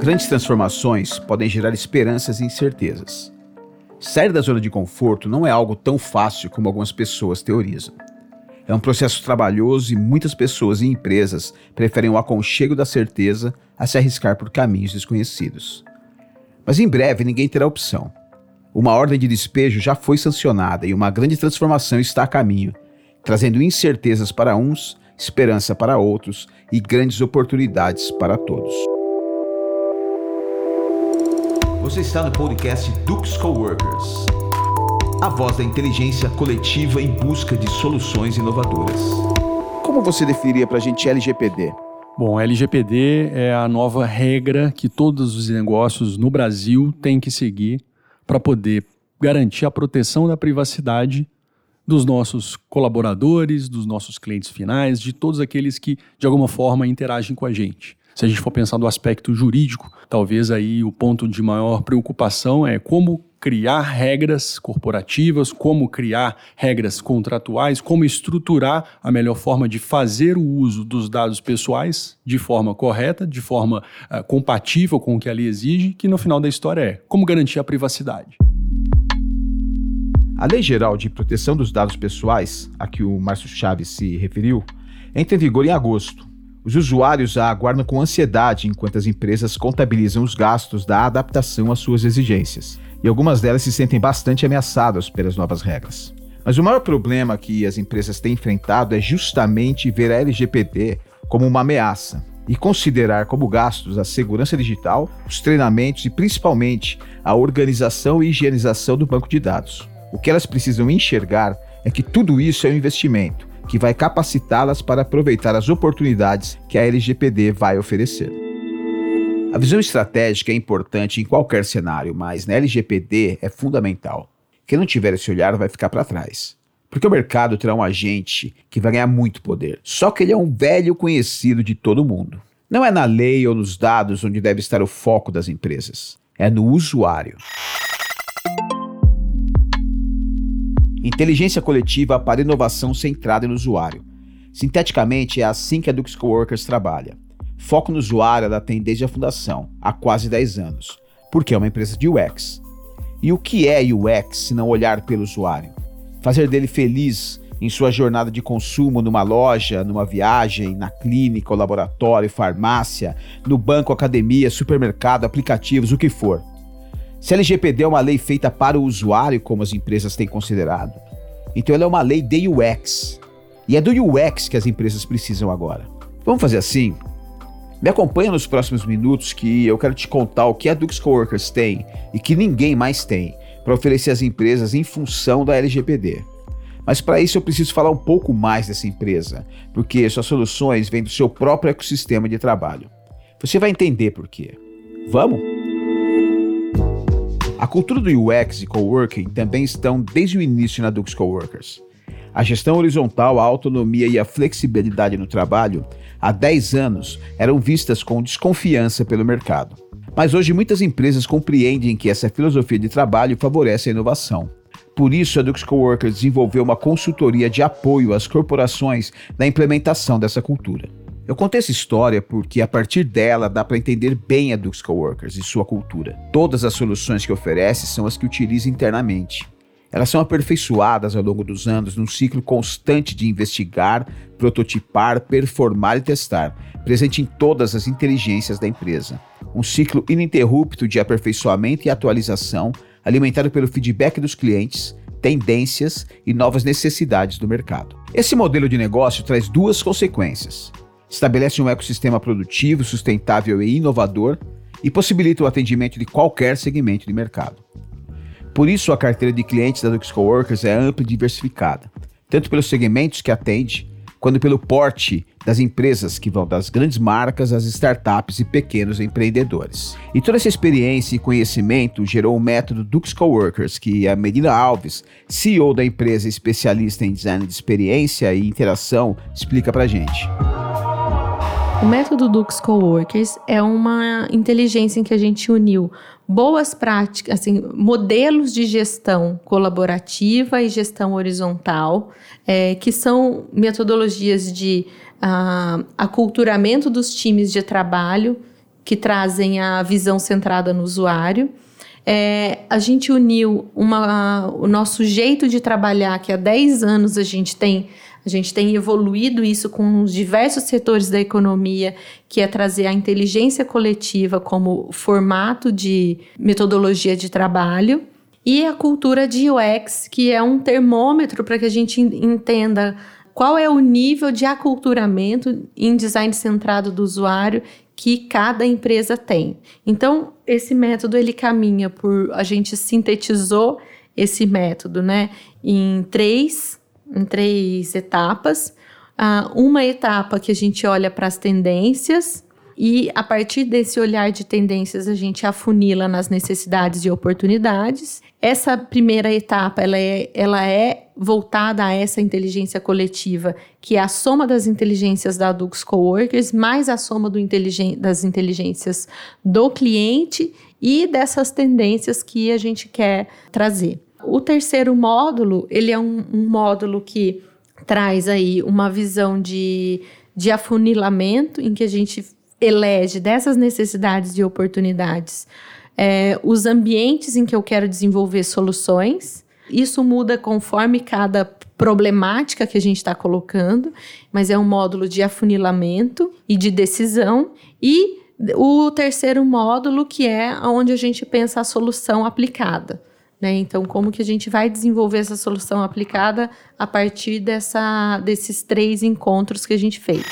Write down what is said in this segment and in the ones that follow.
Grandes transformações podem gerar esperanças e incertezas. Sair da zona de conforto não é algo tão fácil como algumas pessoas teorizam. É um processo trabalhoso e muitas pessoas e empresas preferem o aconchego da certeza a se arriscar por caminhos desconhecidos. Mas em breve ninguém terá opção. Uma ordem de despejo já foi sancionada e uma grande transformação está a caminho, trazendo incertezas para uns, esperança para outros e grandes oportunidades para todos. Você está no podcast Dux Coworkers, a voz da inteligência coletiva em busca de soluções inovadoras. Como você definiria para a gente LGPD? Bom, LGPD é a nova regra que todos os negócios no Brasil têm que seguir para poder garantir a proteção da privacidade dos nossos colaboradores, dos nossos clientes finais, de todos aqueles que de alguma forma interagem com a gente. Se a gente for pensar do aspecto jurídico, talvez aí o ponto de maior preocupação é como criar regras corporativas, como criar regras contratuais, como estruturar a melhor forma de fazer o uso dos dados pessoais de forma correta, de forma uh, compatível com o que a lei exige, que no final da história é como garantir a privacidade. A Lei Geral de Proteção dos Dados Pessoais, a que o Márcio Chaves se referiu, entra em vigor em agosto os usuários a aguardam com ansiedade enquanto as empresas contabilizam os gastos da adaptação às suas exigências, e algumas delas se sentem bastante ameaçadas pelas novas regras. Mas o maior problema que as empresas têm enfrentado é justamente ver a LGPD como uma ameaça e considerar como gastos a segurança digital, os treinamentos e principalmente a organização e higienização do banco de dados. O que elas precisam enxergar é que tudo isso é um investimento que vai capacitá-las para aproveitar as oportunidades que a LGPD vai oferecer. A visão estratégica é importante em qualquer cenário, mas na LGPD é fundamental. Quem não tiver esse olhar vai ficar para trás. Porque o mercado terá um agente que vai ganhar muito poder. Só que ele é um velho conhecido de todo mundo. Não é na lei ou nos dados onde deve estar o foco das empresas. É no usuário. Inteligência coletiva para inovação centrada no usuário. Sinteticamente, é assim que a Dux Coworkers trabalha. Foco no usuário ela tem desde a fundação, há quase 10 anos, porque é uma empresa de UX. E o que é UX se não olhar pelo usuário? Fazer dele feliz em sua jornada de consumo numa loja, numa viagem, na clínica, laboratório, farmácia, no banco, academia, supermercado, aplicativos, o que for. Se a LGPD é uma lei feita para o usuário, como as empresas têm considerado, então ela é uma lei de UX. E é do UX que as empresas precisam agora. Vamos fazer assim? Me acompanha nos próximos minutos que eu quero te contar o que a Dux Coworkers tem e que ninguém mais tem para oferecer às empresas em função da LGPD. Mas para isso eu preciso falar um pouco mais dessa empresa, porque suas soluções vêm do seu próprio ecossistema de trabalho. Você vai entender por quê. Vamos? A cultura do UX e coworking também estão desde o início na Dux Coworkers. A gestão horizontal, a autonomia e a flexibilidade no trabalho, há 10 anos, eram vistas com desconfiança pelo mercado. Mas hoje muitas empresas compreendem que essa filosofia de trabalho favorece a inovação. Por isso, a Dux Coworkers desenvolveu uma consultoria de apoio às corporações na implementação dessa cultura. Eu contei essa história porque a partir dela dá para entender bem a Dux Coworkers e sua cultura. Todas as soluções que oferece são as que utiliza internamente. Elas são aperfeiçoadas ao longo dos anos num ciclo constante de investigar, prototipar, performar e testar, presente em todas as inteligências da empresa. Um ciclo ininterrupto de aperfeiçoamento e atualização, alimentado pelo feedback dos clientes, tendências e novas necessidades do mercado. Esse modelo de negócio traz duas consequências estabelece um ecossistema produtivo, sustentável e inovador e possibilita o atendimento de qualquer segmento de mercado. Por isso, a carteira de clientes da Dux Coworkers é ampla e diversificada, tanto pelos segmentos que atende, quanto pelo porte das empresas que vão das grandes marcas às startups e pequenos empreendedores. E toda essa experiência e conhecimento gerou o método Dux Coworkers, que a Medina Alves, CEO da empresa especialista em design de experiência e interação, explica pra gente. O método Dux Coworkers é uma inteligência em que a gente uniu boas práticas, assim, modelos de gestão colaborativa e gestão horizontal, é, que são metodologias de uh, aculturamento dos times de trabalho, que trazem a visão centrada no usuário. É, a gente uniu uma, o nosso jeito de trabalhar, que há 10 anos a gente tem a gente tem evoluído isso com os diversos setores da economia, que é trazer a inteligência coletiva como formato de metodologia de trabalho, e a cultura de UX, que é um termômetro para que a gente entenda qual é o nível de aculturamento em design centrado do usuário que cada empresa tem. Então, esse método ele caminha por a gente sintetizou esse método, né, em três, em três etapas. Uh, uma etapa que a gente olha para as tendências, e a partir desse olhar de tendências, a gente afunila nas necessidades e oportunidades. Essa primeira etapa, ela é, ela é voltada a essa inteligência coletiva, que é a soma das inteligências da Dux Coworkers, mais a soma inteligen das inteligências do cliente e dessas tendências que a gente quer trazer. O terceiro módulo, ele é um, um módulo que traz aí uma visão de, de afunilamento, em que a gente elege dessas necessidades e oportunidades é, os ambientes em que eu quero desenvolver soluções. Isso muda conforme cada problemática que a gente está colocando, mas é um módulo de afunilamento e de decisão. E o terceiro módulo, que é onde a gente pensa a solução aplicada. Né? Então, como que a gente vai desenvolver essa solução aplicada a partir dessa, desses três encontros que a gente fez.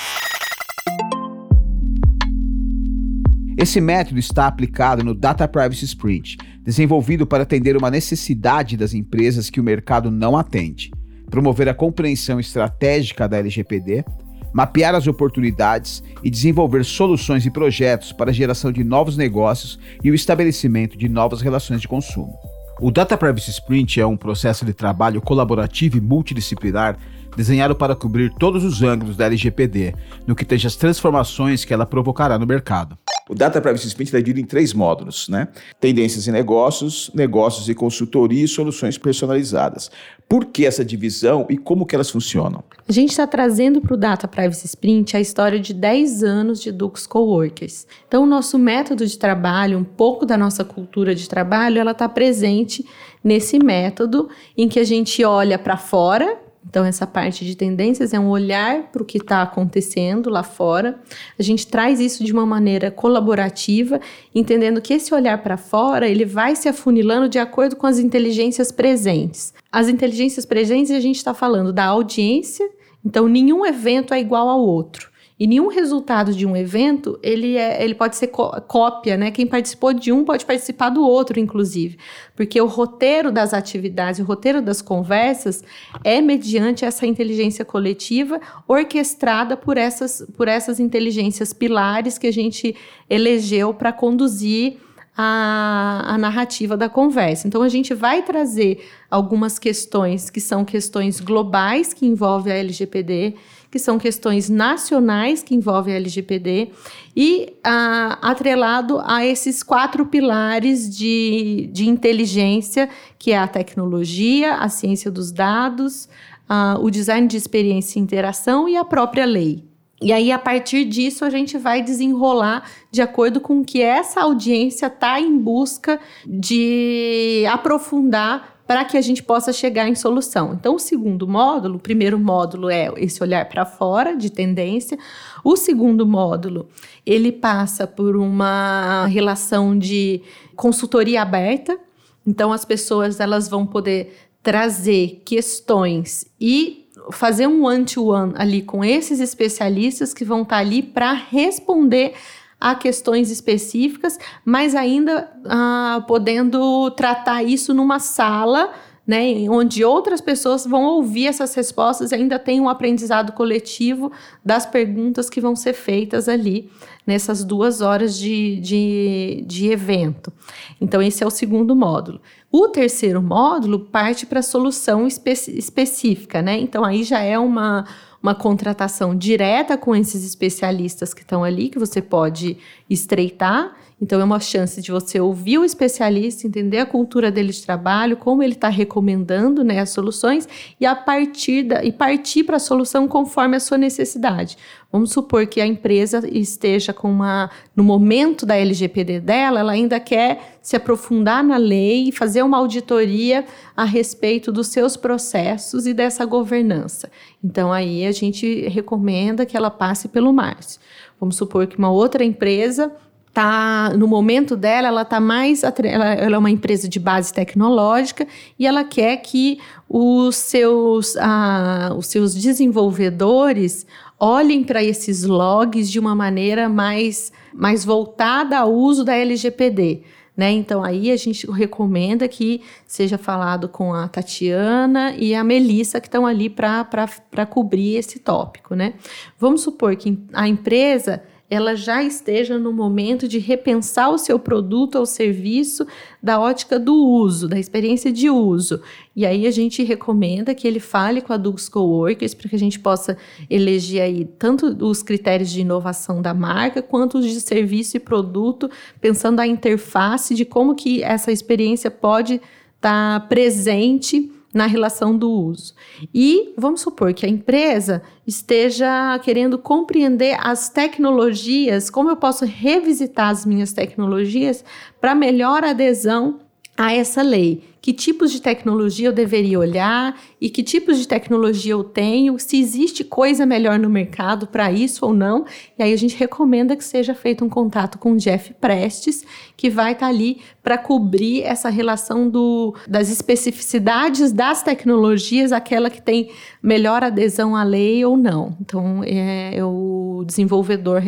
Esse método está aplicado no Data Privacy Sprint, desenvolvido para atender uma necessidade das empresas que o mercado não atende, promover a compreensão estratégica da LGPD, mapear as oportunidades e desenvolver soluções e projetos para a geração de novos negócios e o estabelecimento de novas relações de consumo. O Data Privacy Sprint é um processo de trabalho colaborativo e multidisciplinar desenhado para cobrir todos os ângulos da LGPD, no que tange as transformações que ela provocará no mercado. O Data Privacy Sprint é dividido em três módulos, né? Tendências e negócios, negócios e consultoria e soluções personalizadas. Por que essa divisão e como que elas funcionam? A gente está trazendo para o Data Privacy Sprint a história de 10 anos de Dux Coworkers. Então, o nosso método de trabalho, um pouco da nossa cultura de trabalho, ela está presente nesse método em que a gente olha para fora então, essa parte de tendências é um olhar para o que está acontecendo lá fora. A gente traz isso de uma maneira colaborativa, entendendo que esse olhar para fora ele vai se afunilando de acordo com as inteligências presentes. As inteligências presentes, a gente está falando da audiência, então nenhum evento é igual ao outro. E nenhum resultado de um evento, ele, é, ele pode ser cópia, né? Quem participou de um pode participar do outro, inclusive. Porque o roteiro das atividades, o roteiro das conversas é mediante essa inteligência coletiva orquestrada por essas, por essas inteligências pilares que a gente elegeu para conduzir a, a, narrativa da conversa. Então, a gente vai trazer algumas questões que são questões globais que envolvem a LGPD, que são questões nacionais que envolvem a LGPD, e ah, atrelado a esses quatro pilares de, de inteligência, que é a tecnologia, a ciência dos dados, ah, o design de experiência e interação e a própria lei. E aí, a partir disso, a gente vai desenrolar de acordo com que essa audiência está em busca de aprofundar para que a gente possa chegar em solução. Então, o segundo módulo, o primeiro módulo é esse olhar para fora de tendência. O segundo módulo, ele passa por uma relação de consultoria aberta. Então, as pessoas elas vão poder trazer questões e fazer um one-to-one -one ali com esses especialistas que vão estar tá ali para responder a questões específicas, mas ainda ah, podendo tratar isso numa sala, né, onde outras pessoas vão ouvir essas respostas e ainda tem um aprendizado coletivo das perguntas que vão ser feitas ali nessas duas horas de, de, de evento. Então, esse é o segundo módulo. O terceiro módulo parte para a solução espe específica, né? Então, aí já é uma uma contratação direta com esses especialistas que estão ali, que você pode estreitar, Então, é uma chance de você ouvir o especialista, entender a cultura dele de trabalho, como ele está recomendando né, as soluções e a partir da, e partir para a solução conforme a sua necessidade. Vamos supor que a empresa esteja com uma. No momento da LGPD dela, ela ainda quer se aprofundar na lei e fazer uma auditoria a respeito dos seus processos e dessa governança. Então, aí a gente recomenda que ela passe pelo Márcio. Vamos supor que uma outra empresa tá no momento dela, ela tá mais ela, ela, é uma empresa de base tecnológica e ela quer que os seus, ah, os seus desenvolvedores olhem para esses logs de uma maneira mais, mais voltada ao uso da LGPD. Né? Então, aí a gente recomenda que seja falado com a Tatiana e a Melissa, que estão ali para cobrir esse tópico. Né? Vamos supor que a empresa ela já esteja no momento de repensar o seu produto ou serviço da ótica do uso, da experiência de uso. E aí a gente recomenda que ele fale com a Dux Coworkers para que a gente possa eleger aí tanto os critérios de inovação da marca quanto os de serviço e produto, pensando a interface de como que essa experiência pode estar tá presente na relação do uso. E vamos supor que a empresa esteja querendo compreender as tecnologias, como eu posso revisitar as minhas tecnologias para melhor adesão a essa lei que tipos de tecnologia eu deveria olhar e que tipos de tecnologia eu tenho, se existe coisa melhor no mercado para isso ou não. E aí a gente recomenda que seja feito um contato com o Jeff Prestes, que vai estar tá ali para cobrir essa relação do, das especificidades das tecnologias, aquela que tem melhor adesão à lei ou não. Então, é, é o desenvolvedor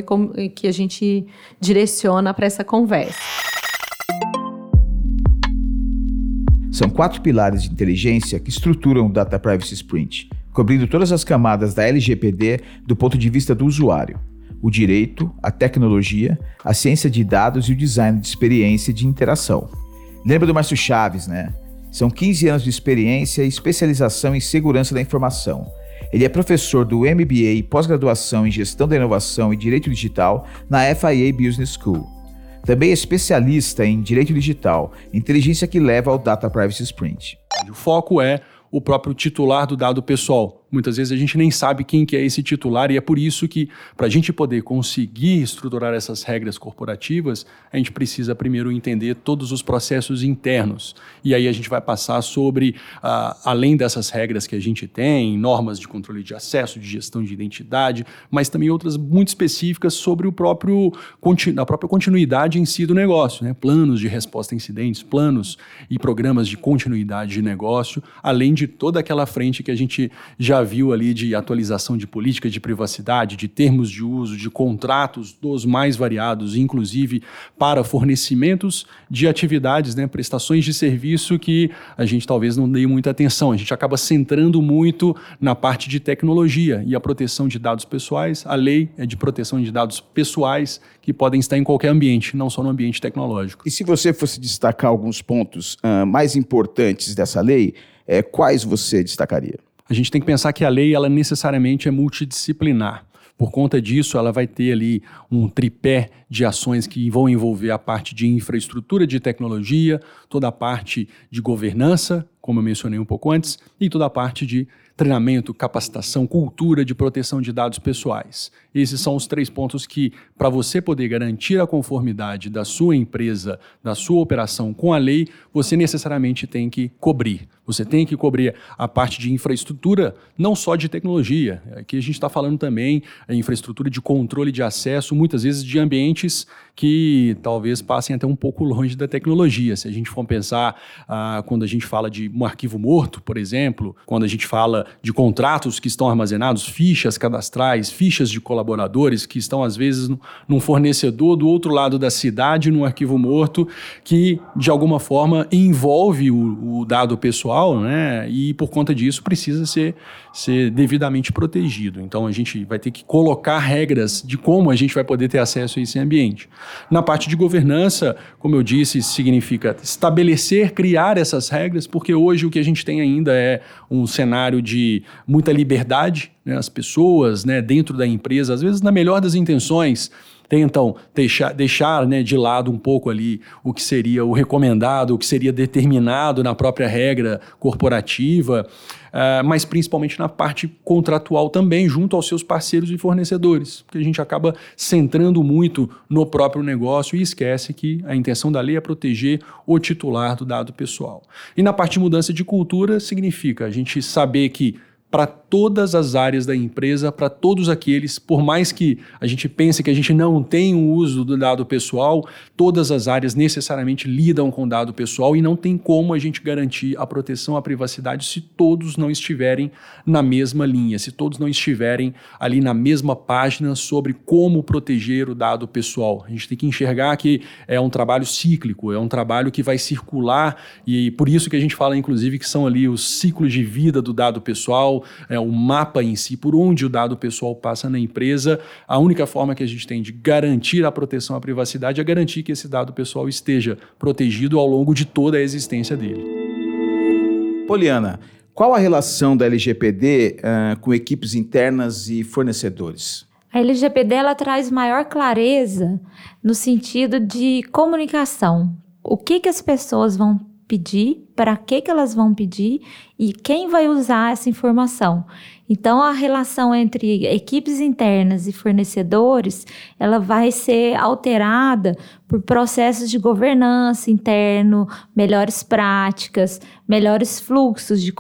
que a gente direciona para essa conversa. São quatro pilares de inteligência que estruturam o Data Privacy Sprint, cobrindo todas as camadas da LGPD do ponto de vista do usuário: o direito, a tecnologia, a ciência de dados e o design de experiência de interação. Lembra do Márcio Chaves, né? São 15 anos de experiência e especialização em segurança da informação. Ele é professor do MBA pós-graduação em Gestão da Inovação e Direito Digital na FIA Business School. Também é especialista em direito digital, inteligência que leva ao Data Privacy Sprint. O foco é o próprio titular do dado pessoal. Muitas vezes a gente nem sabe quem que é esse titular e é por isso que, para a gente poder conseguir estruturar essas regras corporativas, a gente precisa primeiro entender todos os processos internos. E aí a gente vai passar sobre, uh, além dessas regras que a gente tem, normas de controle de acesso, de gestão de identidade, mas também outras muito específicas sobre o próprio, a própria continuidade em si do negócio, né? planos de resposta a incidentes, planos e programas de continuidade de negócio, além de toda aquela frente que a gente já viu ali de atualização de política de privacidade, de termos de uso, de contratos dos mais variados, inclusive para fornecimentos de atividades, né, prestações de serviço que a gente talvez não dê muita atenção. A gente acaba centrando muito na parte de tecnologia e a proteção de dados pessoais. A lei é de proteção de dados pessoais que podem estar em qualquer ambiente, não só no ambiente tecnológico. E se você fosse destacar alguns pontos uh, mais importantes dessa lei, é, quais você destacaria? A gente tem que pensar que a lei ela necessariamente é multidisciplinar. Por conta disso, ela vai ter ali um tripé de ações que vão envolver a parte de infraestrutura de tecnologia, toda a parte de governança, como eu mencionei um pouco antes, e toda a parte de treinamento, capacitação, cultura de proteção de dados pessoais. Esses são os três pontos que, para você poder garantir a conformidade da sua empresa, da sua operação com a lei, você necessariamente tem que cobrir. Você tem que cobrir a parte de infraestrutura, não só de tecnologia. Aqui a gente está falando também a infraestrutura de controle de acesso, muitas vezes de ambientes que talvez passem até um pouco longe da tecnologia. Se a gente for pensar ah, quando a gente fala de um arquivo morto, por exemplo, quando a gente fala de contratos que estão armazenados, fichas cadastrais, fichas de colaboradores que estão às vezes num fornecedor do outro lado da cidade, num arquivo morto, que de alguma forma envolve o, o dado pessoal, né? E por conta disso precisa ser, ser devidamente protegido. Então a gente vai ter que colocar regras de como a gente vai poder ter acesso a esse ambiente. Na parte de governança, como eu disse, significa estabelecer, criar essas regras, porque hoje o que a gente tem ainda é um cenário de muita liberdade, né? as pessoas né, dentro da empresa, às vezes na melhor das intenções, tentam deixar, deixar né, de lado um pouco ali o que seria o recomendado, o que seria determinado na própria regra corporativa, uh, mas principalmente na parte contratual também, junto aos seus parceiros e fornecedores, porque a gente acaba centrando muito no próprio negócio e esquece que a intenção da lei é proteger o titular do dado pessoal. E na parte de mudança de cultura, significa a gente saber que para todas as áreas da empresa, para todos aqueles, por mais que a gente pense que a gente não tem o uso do dado pessoal, todas as áreas necessariamente lidam com dado pessoal e não tem como a gente garantir a proteção à privacidade se todos não estiverem na mesma linha, se todos não estiverem ali na mesma página sobre como proteger o dado pessoal. A gente tem que enxergar que é um trabalho cíclico, é um trabalho que vai circular e por isso que a gente fala inclusive que são ali os ciclos de vida do dado pessoal, é, o mapa em si, por onde o dado pessoal passa na empresa. A única forma que a gente tem de garantir a proteção à privacidade é garantir que esse dado pessoal esteja protegido ao longo de toda a existência dele. Poliana, qual a relação da LGPD uh, eh, com equipes internas e fornecedores? A LGPD ela traz maior clareza no sentido de comunicação. O que, que as pessoas vão pedir, para que, que elas vão pedir e quem vai usar essa informação. Então, a relação entre equipes internas e fornecedores, ela vai ser alterada por processos de governança interno, melhores práticas, melhores fluxos de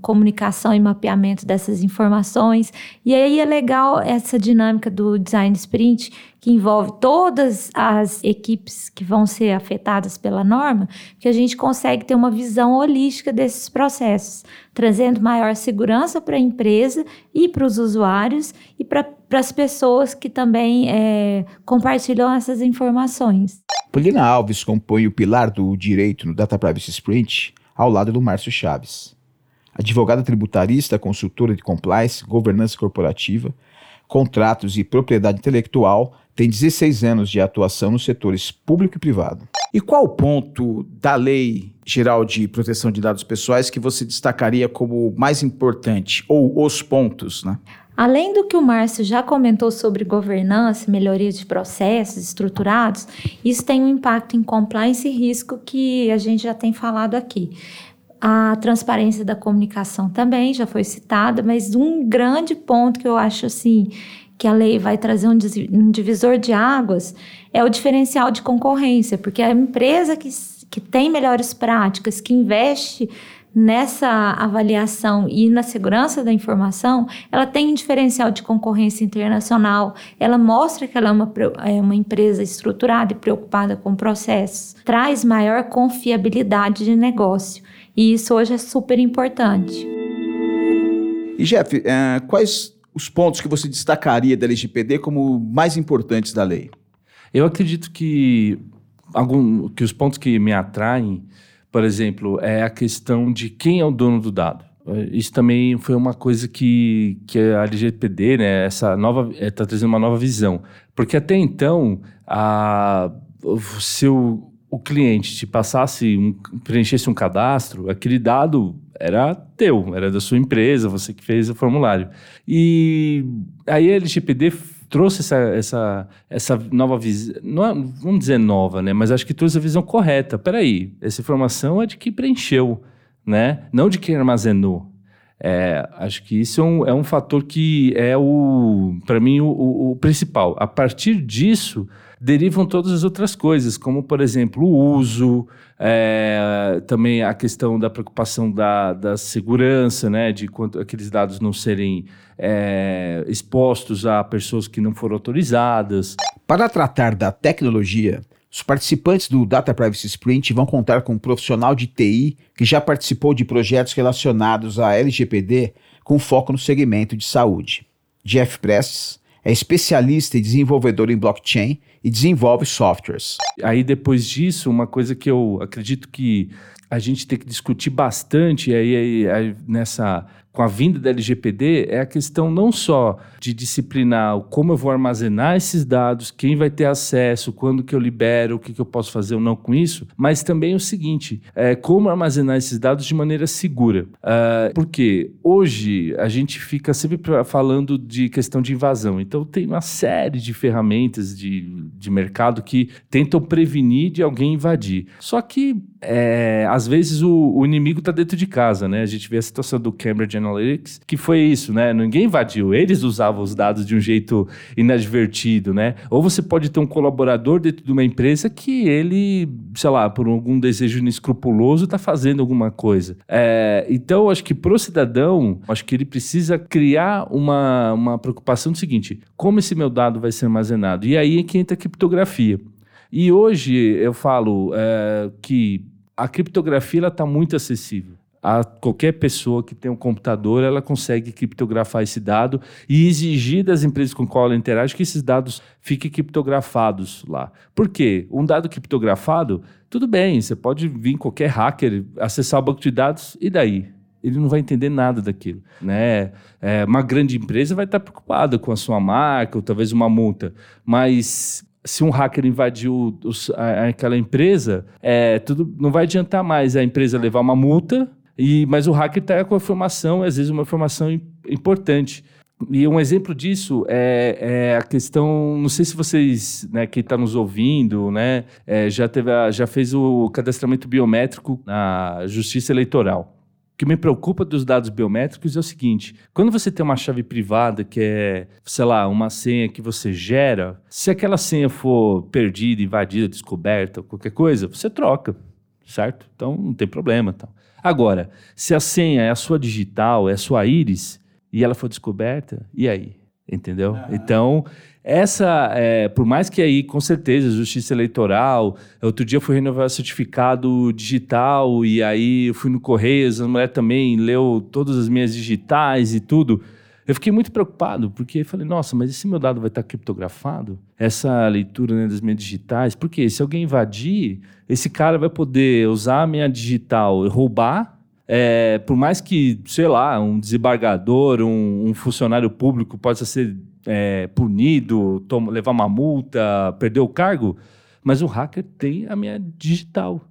comunicação e mapeamento dessas informações. E aí é legal essa dinâmica do design sprint, que envolve todas as equipes que vão ser afetadas pela norma, que a gente consegue ter uma visão holística desses processos, trazendo maior segurança para a empresa e para os usuários e para as pessoas que também é, compartilham essas informações. Polina Alves compõe o pilar do direito no Data Privacy Sprint ao lado do Márcio Chaves. Advogada tributarista, consultora de compliance, governança corporativa, contratos e propriedade intelectual, tem 16 anos de atuação nos setores público e privado. E qual o ponto da Lei Geral de Proteção de Dados Pessoais que você destacaria como mais importante, ou os pontos, né? Além do que o Márcio já comentou sobre governança, melhoria de processos estruturados, isso tem um impacto em compliance e risco que a gente já tem falado aqui. A transparência da comunicação também já foi citada, mas um grande ponto que eu acho assim que a lei vai trazer um divisor de águas é o diferencial de concorrência, porque a empresa que, que tem melhores práticas, que investe nessa avaliação e na segurança da informação, ela tem um diferencial de concorrência internacional, ela mostra que ela é uma, é uma empresa estruturada e preocupada com processos, traz maior confiabilidade de negócio. E isso hoje é super importante. E Jeff, uh, quais os pontos que você destacaria da LGPD como mais importantes da lei? Eu acredito que, algum, que os pontos que me atraem, por exemplo, é a questão de quem é o dono do dado. Isso também foi uma coisa que, que a LGPD, né, essa nova, está eh, trazendo uma nova visão. Porque até então, a, se o, o cliente te passasse, um, preenchesse um cadastro, aquele dado era teu, era da sua empresa, você que fez o formulário. E aí a LGPD trouxe essa, essa, essa nova visão, é, vamos dizer nova, né? Mas acho que trouxe a visão correta. Peraí, essa informação é de que preencheu, né? Não de quem armazenou. É, acho que isso é um, é um fator que é o, para mim, o, o, principal. A partir disso, derivam todas as outras coisas, como, por exemplo, o uso, é, também a questão da preocupação da, da segurança, né, de quanto aqueles dados não serem é, expostos a pessoas que não foram autorizadas. Para tratar da tecnologia, os participantes do Data Privacy Sprint vão contar com um profissional de TI que já participou de projetos relacionados à LGPD com foco no segmento de saúde. Jeff Prestes é especialista e desenvolvedor em blockchain e desenvolve softwares. Aí depois disso, uma coisa que eu acredito que a gente tem que discutir bastante aí, aí, aí nessa com a vinda da LGPD é a questão não só de disciplinar como eu vou armazenar esses dados, quem vai ter acesso, quando que eu libero, o que, que eu posso fazer ou não com isso, mas também o seguinte, é, como armazenar esses dados de maneira segura. Uh, porque hoje a gente fica sempre falando de questão de invasão, então tem uma série de ferramentas de, de mercado que tentam prevenir de alguém invadir. Só que é, às vezes o, o inimigo está dentro de casa, né? A gente vê a situação do Cambridge Analytics, que foi isso, né? Ninguém invadiu, eles usavam os dados de um jeito inadvertido, né? Ou você pode ter um colaborador dentro de uma empresa que ele, sei lá, por algum desejo inescrupuloso, está fazendo alguma coisa. É, então, acho que para o cidadão, acho que ele precisa criar uma, uma preocupação do seguinte: como esse meu dado vai ser armazenado? E aí é que entra a criptografia. E hoje eu falo é, que a criptografia está muito acessível. A qualquer pessoa que tem um computador, ela consegue criptografar esse dado e exigir das empresas com qual ela interage que esses dados fiquem criptografados lá. Por quê? Um dado criptografado, tudo bem, você pode vir qualquer hacker, acessar o banco de dados, e daí? ele não vai entender nada daquilo, né? É, uma grande empresa vai estar preocupada com a sua marca ou talvez uma multa, mas se um hacker invadiu os, a, aquela empresa, é, tudo não vai adiantar mais a empresa levar uma multa, e, mas o hacker está com a informação, às vezes uma informação importante. E um exemplo disso é, é, a questão, não sei se vocês, né, quem está nos ouvindo, né, é, já, teve a, já fez o cadastramento biométrico na Justiça Eleitoral. O que me preocupa dos dados biométricos é o seguinte: quando você tem uma chave privada que é, sei lá, uma senha que você gera, se aquela senha for perdida, invadida, descoberta, qualquer coisa, você troca, certo? Então não tem problema. Então. Agora, se a senha é a sua digital, é a sua íris, e ela for descoberta, e aí? Entendeu? Ah. Então, essa, é, por mais que aí, com certeza, justiça eleitoral, outro dia eu fui renovar certificado digital e aí eu fui no Correios, a mulher também leu todas as minhas digitais e tudo. Eu fiquei muito preocupado, porque falei, nossa, mas esse meu dado vai estar criptografado? Essa leitura né, das minhas digitais? Porque se alguém invadir, esse cara vai poder usar a minha digital e roubar é, por mais que, sei lá, um desembargador, um, um funcionário público possa ser é, punido, toma, levar uma multa, perder o cargo, mas o hacker tem a minha digital.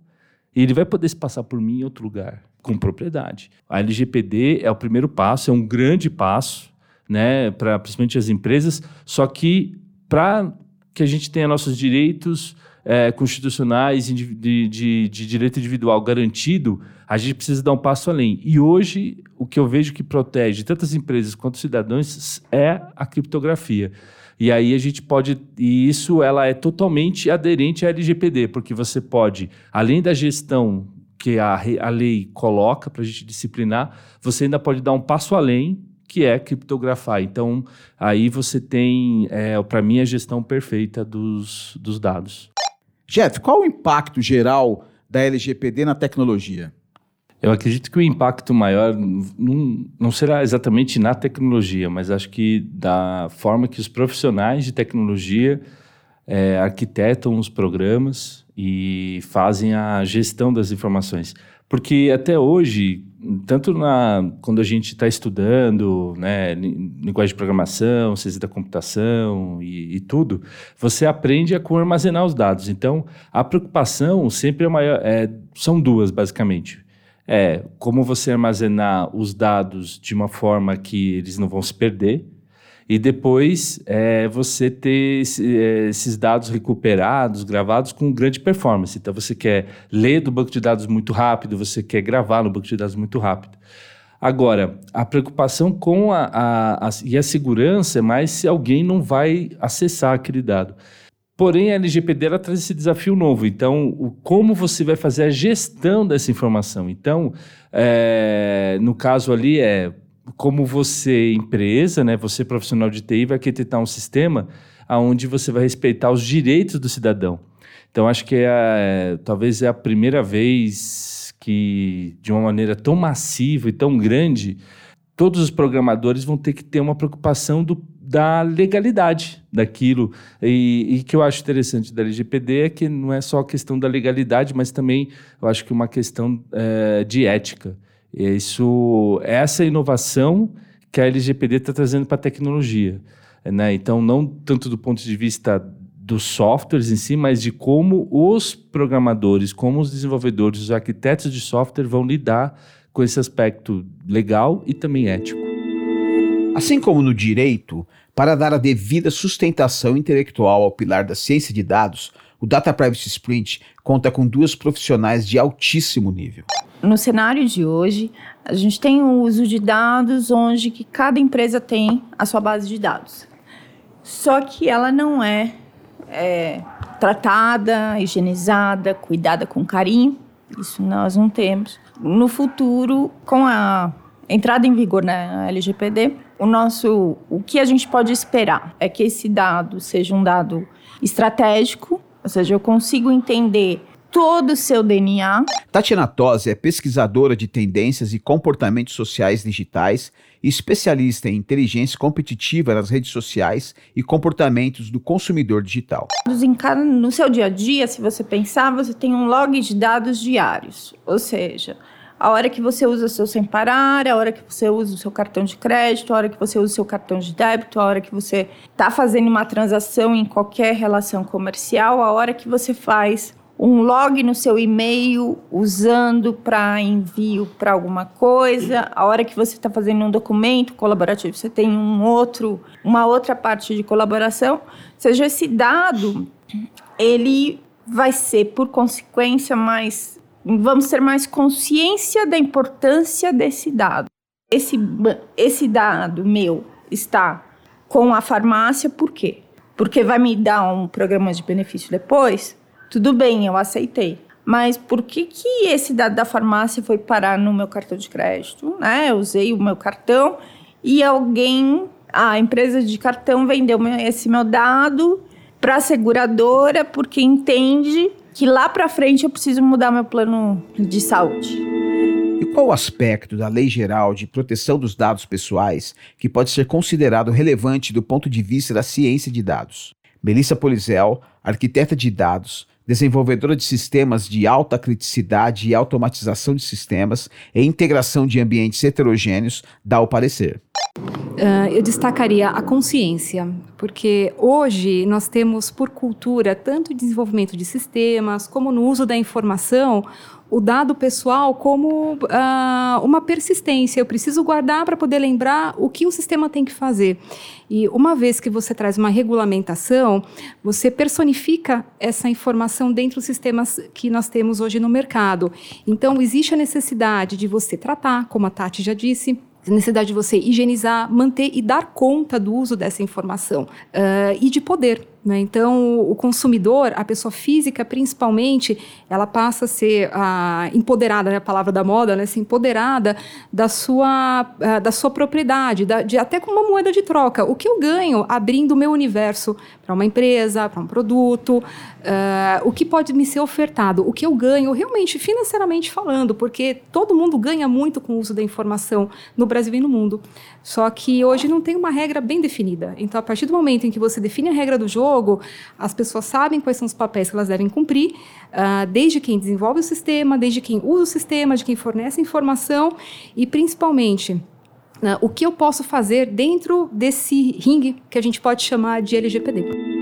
E ele vai poder se passar por mim em outro lugar, com propriedade. A LGPD é o primeiro passo, é um grande passo, né, para principalmente as empresas, só que para que a gente tenha nossos direitos é, constitucionais de, de, de, direito individual garantido, a gente precisa dar um passo além. E hoje, o que eu vejo que protege tantas empresas quanto cidadãos é a criptografia. E aí a gente pode, e isso ela é totalmente aderente à LGPD, porque você pode, além da gestão que a, a lei coloca para a gente disciplinar, você ainda pode dar um passo além, que é criptografar. Então, aí você tem, é, para mim, a gestão perfeita dos, dos dados. Jeff, qual o impacto geral da LGPD na tecnologia? Eu acredito que o impacto maior não, não, será exatamente na tecnologia, mas acho que da forma que os profissionais de tecnologia é, arquitetam os programas e fazem a gestão das informações. Porque até hoje, tanto na, quando a gente está estudando né, linguagem de programação, ciência da computação e, e, tudo, você aprende a como armazenar os dados. Então, a preocupação sempre é maior, é, são duas, basicamente. É como você armazenar os dados de uma forma que eles não vão se perder, e depois é, você ter esse, é, esses dados recuperados, gravados com grande performance. Então você quer ler do banco de dados muito rápido, você quer gravar no banco de dados muito rápido. Agora, a preocupação com a, a, a, e a segurança é mais se alguém não vai acessar aquele dado. Porém, a LGPD traz esse desafio novo. Então, o, como você vai fazer a gestão dessa informação? Então, é, no caso ali é como você, empresa, né, você profissional de TI, vai arquitetar um sistema onde você vai respeitar os direitos do cidadão. Então, acho que é, é, talvez é a primeira vez que, de uma maneira tão massiva e tão grande, todos os programadores vão ter que ter uma preocupação do, da legalidade daquilo. E, e que eu acho interessante da LGPD é que não é só a questão da legalidade, mas também eu acho que uma questão é, de ética. Isso, essa inovação que a LGPD está trazendo para a tecnologia. Né? Então, não tanto do ponto de vista dos softwares em si, mas de como os programadores, como os desenvolvedores, os arquitetos de software vão lidar com esse aspecto legal e também ético. Assim como no direito, para dar a devida sustentação intelectual ao pilar da ciência de dados, o Data Privacy Sprint conta com duas profissionais de altíssimo nível. No cenário de hoje, a gente tem o uso de dados onde que cada empresa tem a sua base de dados. Só que ela não é é, tratada, higienizada, cuidada com carinho. Isso nós não temos. No futuro, com a entrada em vigor na LGPD, o nosso, o que a gente pode esperar é que esse dado seja um dado estratégico, ou seja, eu consigo entender todo o seu DNA. Tatiana Tosi é pesquisadora de tendências e comportamentos sociais digitais especialista em inteligência competitiva nas redes sociais e comportamentos do consumidor digital. No seu dia a dia, se você pensar, você tem um log de dados diários, ou seja, a hora que você usa o seu sem parar, a hora que você usa o seu cartão de crédito, a hora que você usa o seu cartão de débito, a hora que você está fazendo uma transação em qualquer relação comercial, a hora que você faz um log no seu e-mail usando para envio para alguma coisa. A hora que você está fazendo um documento colaborativo, você tem um outro, uma outra parte de colaboração. Ou seja, esse dado, ele vai ser, por consequência, mais. Vamos ter mais consciência da importância desse dado. Esse, esse dado meu está com a farmácia, por quê? Porque vai me dar um programa de benefício depois? Tudo bem, eu aceitei. Mas por que, que esse dado da farmácia foi parar no meu cartão de crédito? Né? Eu usei o meu cartão e alguém, a empresa de cartão vendeu esse meu dado para a seguradora porque entende que lá para frente eu preciso mudar meu plano de saúde. E qual o aspecto da Lei Geral de Proteção dos Dados Pessoais que pode ser considerado relevante do ponto de vista da ciência de dados? Melissa Polizel, arquiteta de dados, desenvolvedora de sistemas de alta criticidade e automatização de sistemas e integração de ambientes heterogêneos, dá o parecer. Uh, eu destacaria a consciência, porque hoje nós temos por cultura tanto desenvolvimento de sistemas como no uso da informação o dado pessoal como uh, uma persistência. Eu preciso guardar para poder lembrar o que o sistema tem que fazer. E uma vez que você traz uma regulamentação, você personifica essa informação dentro dos sistemas que nós temos hoje no mercado. Então, existe a necessidade de você tratar, como a Tati já disse, necessidade de você higienizar, manter e dar conta do uso dessa informação uh, e de poder. Né? Então, o consumidor, a pessoa física principalmente, ela passa a ser uh, empoderada, né? a palavra da moda, né? ser empoderada da sua, uh, da sua propriedade, da, de, até com uma moeda de troca. O que eu ganho abrindo o meu universo para uma empresa, para um produto, uh, o que pode me ser ofertado, o que eu ganho realmente financeiramente falando, porque todo mundo ganha muito com o uso da informação no Brasil e no mundo. Só que hoje não tem uma regra bem definida. Então, a partir do momento em que você define a regra do jogo, as pessoas sabem quais são os papéis que elas devem cumprir, uh, desde quem desenvolve o sistema, desde quem usa o sistema, de quem fornece informação e, principalmente, uh, o que eu posso fazer dentro desse ringue que a gente pode chamar de LGPD.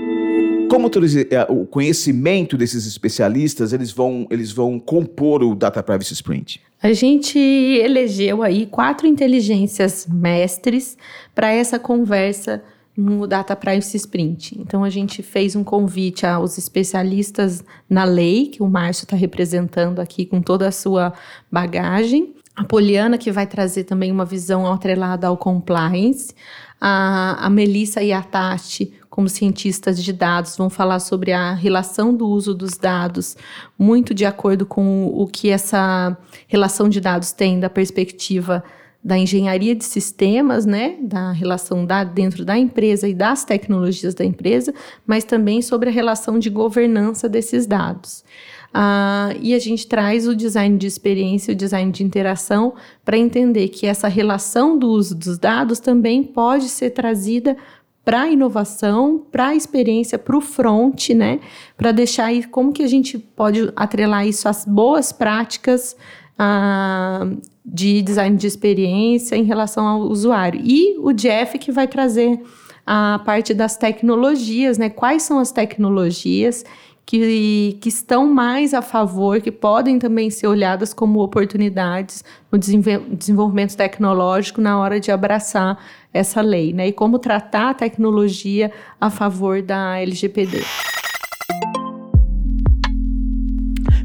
Como é, o conhecimento desses especialistas, eles vão, eles vão compor o Data Privacy Sprint? A gente elegeu aí quatro inteligências mestres para essa conversa no Data Privacy Sprint. Então a gente fez um convite aos especialistas na lei, que o Márcio está representando aqui com toda a sua bagagem. A Poliana, que vai trazer também uma visão atrelada ao compliance. A, a Melissa e a Tati, como cientistas de dados, vão falar sobre a relação do uso dos dados, muito de acordo com o que essa relação de dados tem da perspectiva da engenharia de sistemas, né, da relação da, dentro da empresa e das tecnologias da empresa, mas também sobre a relação de governança desses dados. Ah, e a gente traz o design de experiência, o design de interação, para entender que essa relação do uso dos dados também pode ser trazida para a inovação, para a experiência, para o front, né? Para deixar aí como que a gente pode atrelar isso às boas práticas ah, de design de experiência em relação ao usuário. E o Jeff que vai trazer a parte das tecnologias, né? Quais são as tecnologias que, que estão mais a favor, que podem também ser olhadas como oportunidades no desenvolvimento tecnológico na hora de abraçar essa lei, né? E como tratar a tecnologia a favor da LGPD.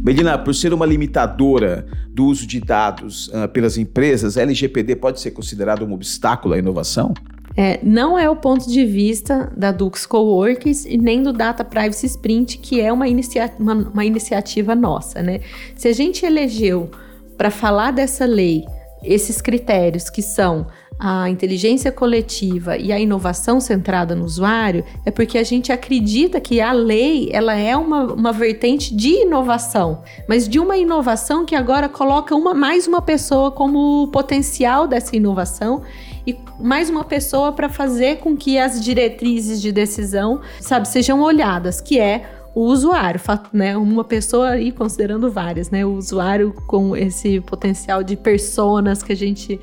Melina, por ser uma limitadora do uso de dados uh, pelas empresas, a LGPD pode ser considerada um obstáculo à inovação? É, não é o ponto de vista da Dux Coworkers e nem do Data Privacy Sprint, que é uma, inicia uma, uma iniciativa nossa, né? Se a gente elegeu para falar dessa lei esses critérios que são a inteligência coletiva e a inovação centrada no usuário é porque a gente acredita que a lei ela é uma, uma vertente de inovação, mas de uma inovação que agora coloca uma mais uma pessoa como potencial dessa inovação e mais uma pessoa para fazer com que as diretrizes de decisão, sabe, sejam olhadas, que é o usuário, né? Uma pessoa aí considerando várias, né? O usuário com esse potencial de personas que a gente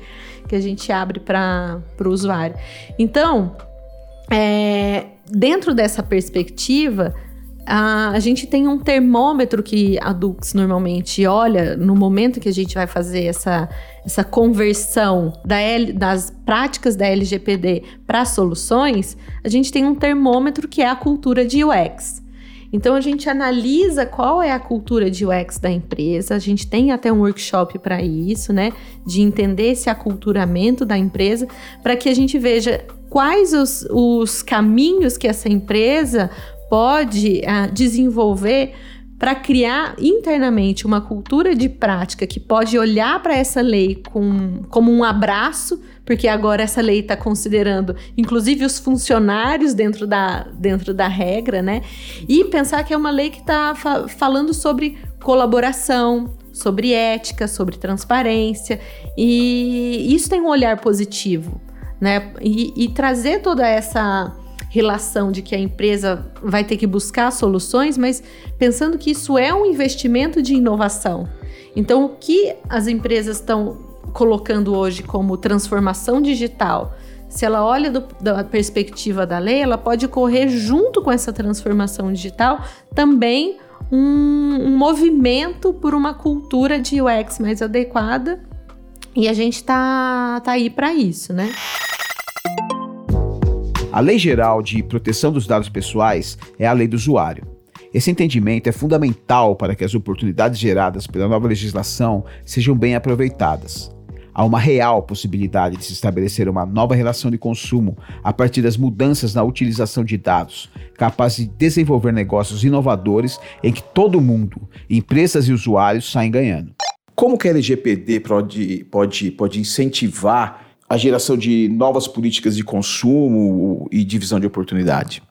que a gente abre para o usuário. Então, é, dentro dessa perspectiva, a, a, gente tem um termômetro que a Dux normalmente olha no momento que a gente vai fazer essa, essa conversão da L, das práticas da LGPD para soluções. A gente tem um termômetro que é a cultura de UX. Então a gente analisa qual é a cultura de UX da empresa, a gente tem até um workshop para isso, né? De entender esse aculturamento da empresa, para que a gente veja quais os, os caminhos que essa empresa pode uh, desenvolver para criar internamente uma cultura de prática que pode olhar para essa lei com, como um abraço, porque agora essa lei está considerando, inclusive, os funcionários dentro da, dentro da regra, né? E pensar que é uma lei que está fa falando sobre colaboração, sobre ética, sobre transparência, e isso tem um olhar positivo, né? e, e trazer toda essa relação de que a empresa vai ter que buscar soluções, mas pensando que isso é um investimento de inovação. Então, o que as empresas estão colocando hoje como transformação digital, se ela olha do, da perspectiva da lei, ela pode correr junto com essa transformação digital também um, um movimento por uma cultura de UX mais adequada. E a gente tá, tá aí para isso, né? A Lei Geral de Proteção dos Dados Pessoais é a lei do usuário. Esse entendimento é fundamental para que as oportunidades geradas pela nova legislação sejam bem aproveitadas. Há uma real possibilidade de se estabelecer uma nova relação de consumo a partir das mudanças na utilização de dados, capaz de desenvolver negócios inovadores em que todo mundo, empresas e usuários, saem ganhando. Como que a LGPD pode, pode, pode incentivar a geração de novas políticas de consumo e divisão de oportunidade?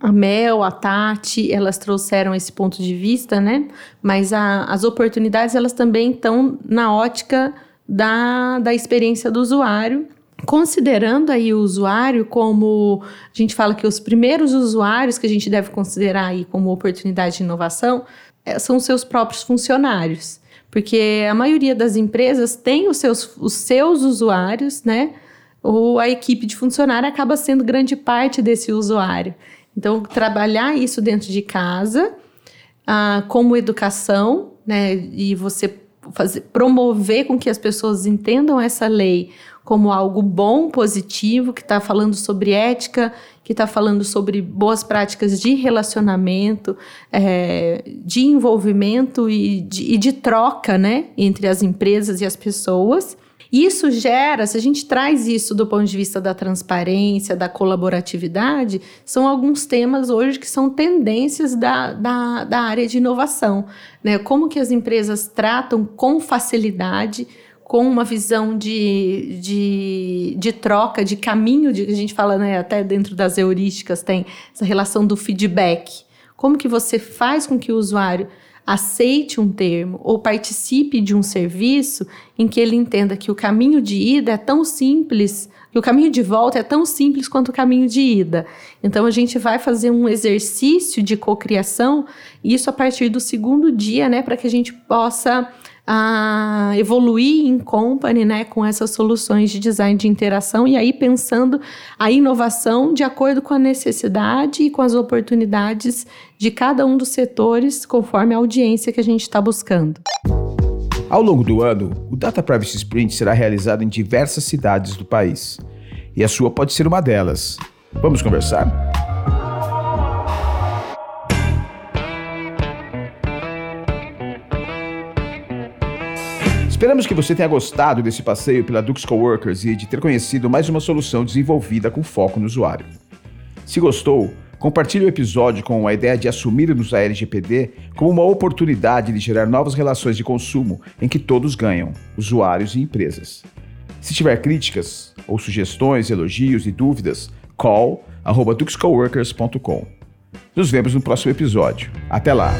A Mel, a Tati, elas trouxeram esse ponto de vista, né? Mas a, as oportunidades, elas também estão na ótica da, da experiência do usuário, considerando aí o usuário como a gente fala que os primeiros usuários que a gente deve considerar aí como oportunidade de inovação é, são seus próprios funcionários. Porque a maioria das empresas tem os seus, os seus usuários, né? Ou a equipe de funcionário acaba sendo grande parte desse usuário. Então, trabalhar isso dentro de casa, ah, como educação, né? E você fazer, promover com que as pessoas entendam essa lei como algo bom, positivo, que está falando sobre ética, que está falando sobre boas práticas de relacionamento, é, de envolvimento e de, e de troca né, entre as empresas e as pessoas. Isso gera, se a gente traz isso do ponto de vista da transparência, da colaboratividade, são alguns temas hoje que são tendências da, da, da área de inovação. Né? Como que as empresas tratam com facilidade com uma visão de, de, de troca, de caminho, de, a gente fala né, até dentro das heurísticas, tem essa relação do feedback. Como que você faz com que o usuário aceite um termo ou participe de um serviço em que ele entenda que o caminho de ida é tão simples, que o caminho de volta é tão simples quanto o caminho de ida. Então a gente vai fazer um exercício de cocriação, isso a partir do segundo dia, né, para que a gente possa a evoluir em company, né, com essas soluções de design de interação e aí pensando a inovação de acordo com a necessidade e com as oportunidades de cada um dos setores, conforme a audiência que a gente está buscando. Ao longo do ano, o Data Privacy Sprint será realizado em diversas cidades do país. E a sua pode ser uma delas. Vamos conversar? Esperamos que você tenha gostado desse passeio pela Dux Coworkers e de ter conhecido mais uma solução desenvolvida com foco no usuário. Se gostou, compartilhe o episódio com a ideia de assumirmos a LGPD como uma oportunidade de gerar novas relações de consumo em que todos ganham, usuários e empresas. Se tiver críticas ou sugestões, elogios e dúvidas, call@duxcoworkers.com. Nos vemos no próximo episódio. Até lá.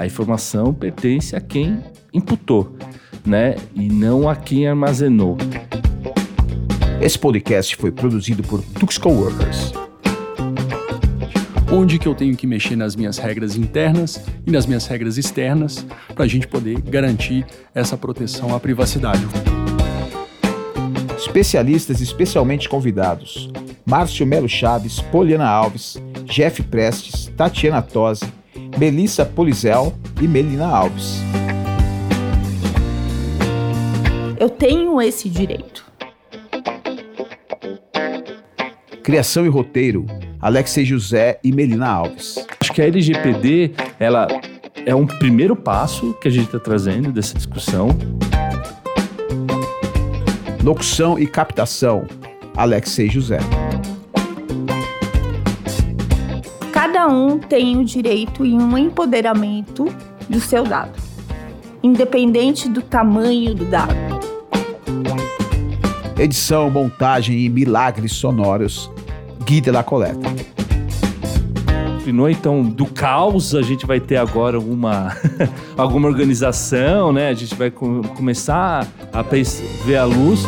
A informação pertence a quem imputou, né? E não a quem armazenou. Esse podcast foi produzido por Tux Coworkers. Onde que eu tenho que mexer nas minhas regras internas e nas minhas regras externas para a gente poder garantir essa proteção à privacidade. Especialistas especialmente convidados: Márcio Melo Chaves, Poliana Alves, Jeff Prestes, Tatiana Tosi, Melissa Polizel e Melina Alves. Eu tenho esse direito. Criação e roteiro: Alexei José e Melina Alves. Acho que a LGPD, ela é um primeiro passo que a gente está trazendo dessa discussão. Locução e captação: Alexei José. Um tem o direito em um empoderamento do seu dado, independente do tamanho do dado. Edição, montagem e milagres sonoros. Gui de la Coleta. Então, do caos, a gente vai ter agora uma, alguma organização, né? A gente vai começar a ver a luz.